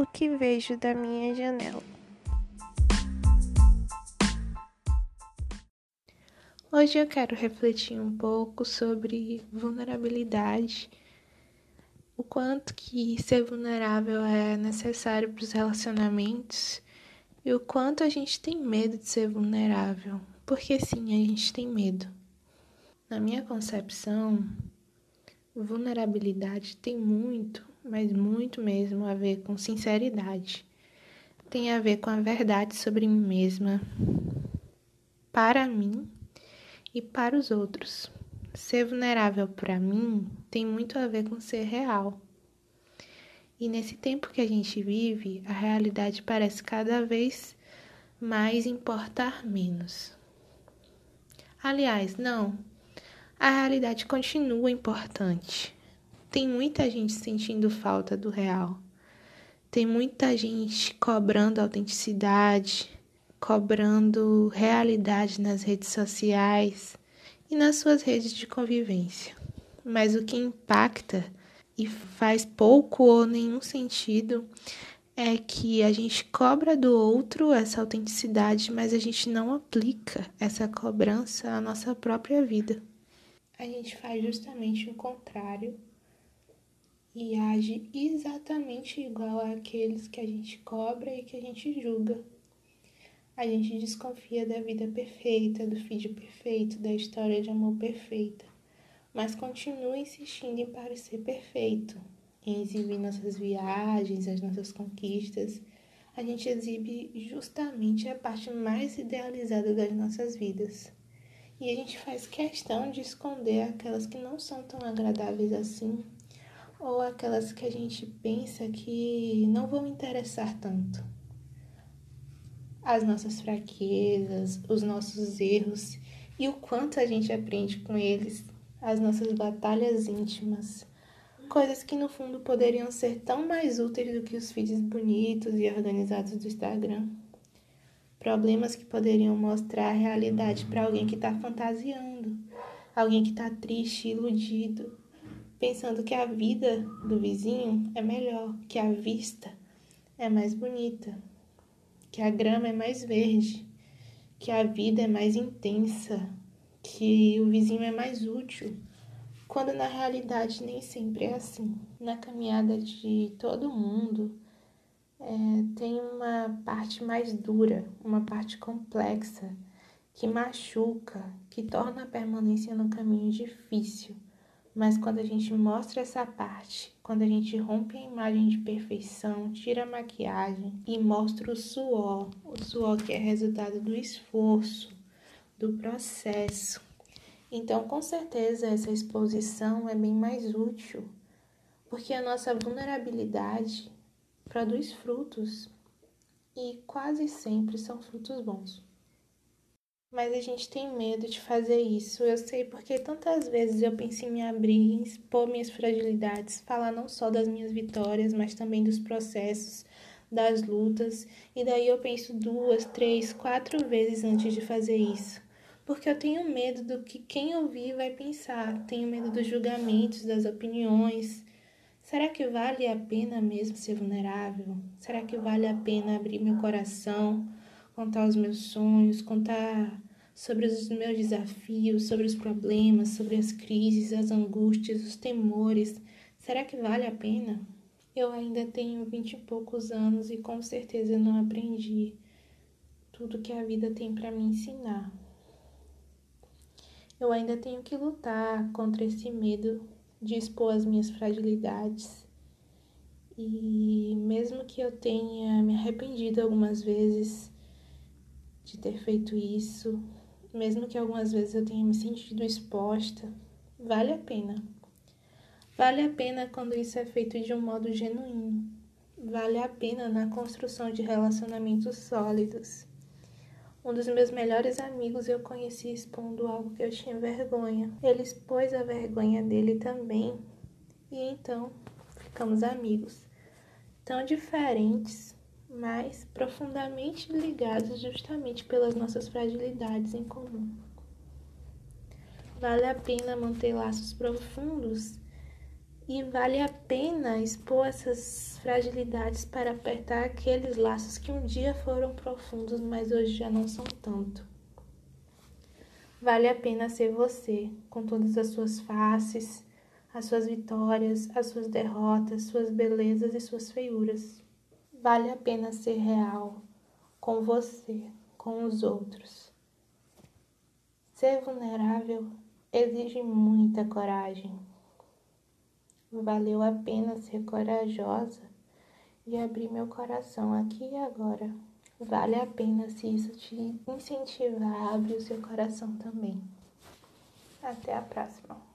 o que vejo da minha janela. Hoje eu quero refletir um pouco sobre vulnerabilidade, o quanto que ser vulnerável é necessário para os relacionamentos e o quanto a gente tem medo de ser vulnerável, porque sim, a gente tem medo. Na minha concepção, vulnerabilidade tem muito, mas muito mesmo a ver com sinceridade. Tem a ver com a verdade sobre mim mesma, para mim e para os outros. Ser vulnerável para mim tem muito a ver com ser real. E nesse tempo que a gente vive, a realidade parece cada vez mais importar menos. Aliás, não. A realidade continua importante. Tem muita gente sentindo falta do real. Tem muita gente cobrando autenticidade, cobrando realidade nas redes sociais e nas suas redes de convivência. Mas o que impacta e faz pouco ou nenhum sentido é que a gente cobra do outro essa autenticidade, mas a gente não aplica essa cobrança à nossa própria vida. A gente faz justamente o contrário e age exatamente igual àqueles que a gente cobra e que a gente julga. A gente desconfia da vida perfeita, do feed perfeito, da história de amor perfeita mas continua insistindo em parecer perfeito, em exibir nossas viagens, as nossas conquistas. A gente exibe justamente a parte mais idealizada das nossas vidas. E a gente faz questão de esconder aquelas que não são tão agradáveis assim, ou aquelas que a gente pensa que não vão interessar tanto. As nossas fraquezas, os nossos erros e o quanto a gente aprende com eles as nossas batalhas íntimas, coisas que no fundo poderiam ser tão mais úteis do que os feeds bonitos e organizados do Instagram. Problemas que poderiam mostrar a realidade para alguém que está fantasiando, alguém que está triste, iludido, pensando que a vida do vizinho é melhor, que a vista é mais bonita, que a grama é mais verde, que a vida é mais intensa, que o vizinho é mais útil, quando na realidade nem sempre é assim. Na caminhada de todo mundo, é, tem uma parte mais dura, uma parte complexa, que machuca, que torna a permanência no caminho difícil. Mas quando a gente mostra essa parte, quando a gente rompe a imagem de perfeição, tira a maquiagem e mostra o suor, o suor que é resultado do esforço, do processo. Então, com certeza, essa exposição é bem mais útil, porque a nossa vulnerabilidade produz frutos e quase sempre são frutos bons. Mas a gente tem medo de fazer isso. Eu sei porque tantas vezes eu penso em me abrir, em expor minhas fragilidades, falar não só das minhas vitórias, mas também dos processos, das lutas, e daí eu penso duas, três, quatro vezes antes de fazer isso porque eu tenho medo do que quem ouvir vai pensar, tenho medo dos julgamentos, das opiniões. Será que vale a pena mesmo ser vulnerável? Será que vale a pena abrir meu coração, contar os meus sonhos, contar sobre os meus desafios, sobre os problemas, sobre as crises, as angústias, os temores? Será que vale a pena? Eu ainda tenho vinte e poucos anos e com certeza não aprendi tudo que a vida tem para me ensinar eu ainda tenho que lutar contra esse medo de expor as minhas fragilidades. E mesmo que eu tenha me arrependido algumas vezes de ter feito isso, mesmo que algumas vezes eu tenha me sentido exposta, vale a pena. Vale a pena quando isso é feito de um modo genuíno. Vale a pena na construção de relacionamentos sólidos. Um dos meus melhores amigos eu conheci expondo algo que eu tinha vergonha. Ele expôs a vergonha dele também. E então ficamos amigos. Tão diferentes, mas profundamente ligados justamente pelas nossas fragilidades em comum. Vale a pena manter laços profundos E vale a pena expor essas fragilidades para apertar aqueles laços que um dia foram profundos, mas hoje já não são tanto. Vale a pena ser você, com todas as suas faces, as suas vitórias, as suas derrotas, suas belezas e suas feiuras. Vale a pena ser real com você, com os outros. Ser vulnerável exige muita coragem. Valeu a pena ser corajosa e abrir meu coração aqui e agora. Vale a pena se isso te incentivar a abrir o seu coração também. Até a próxima.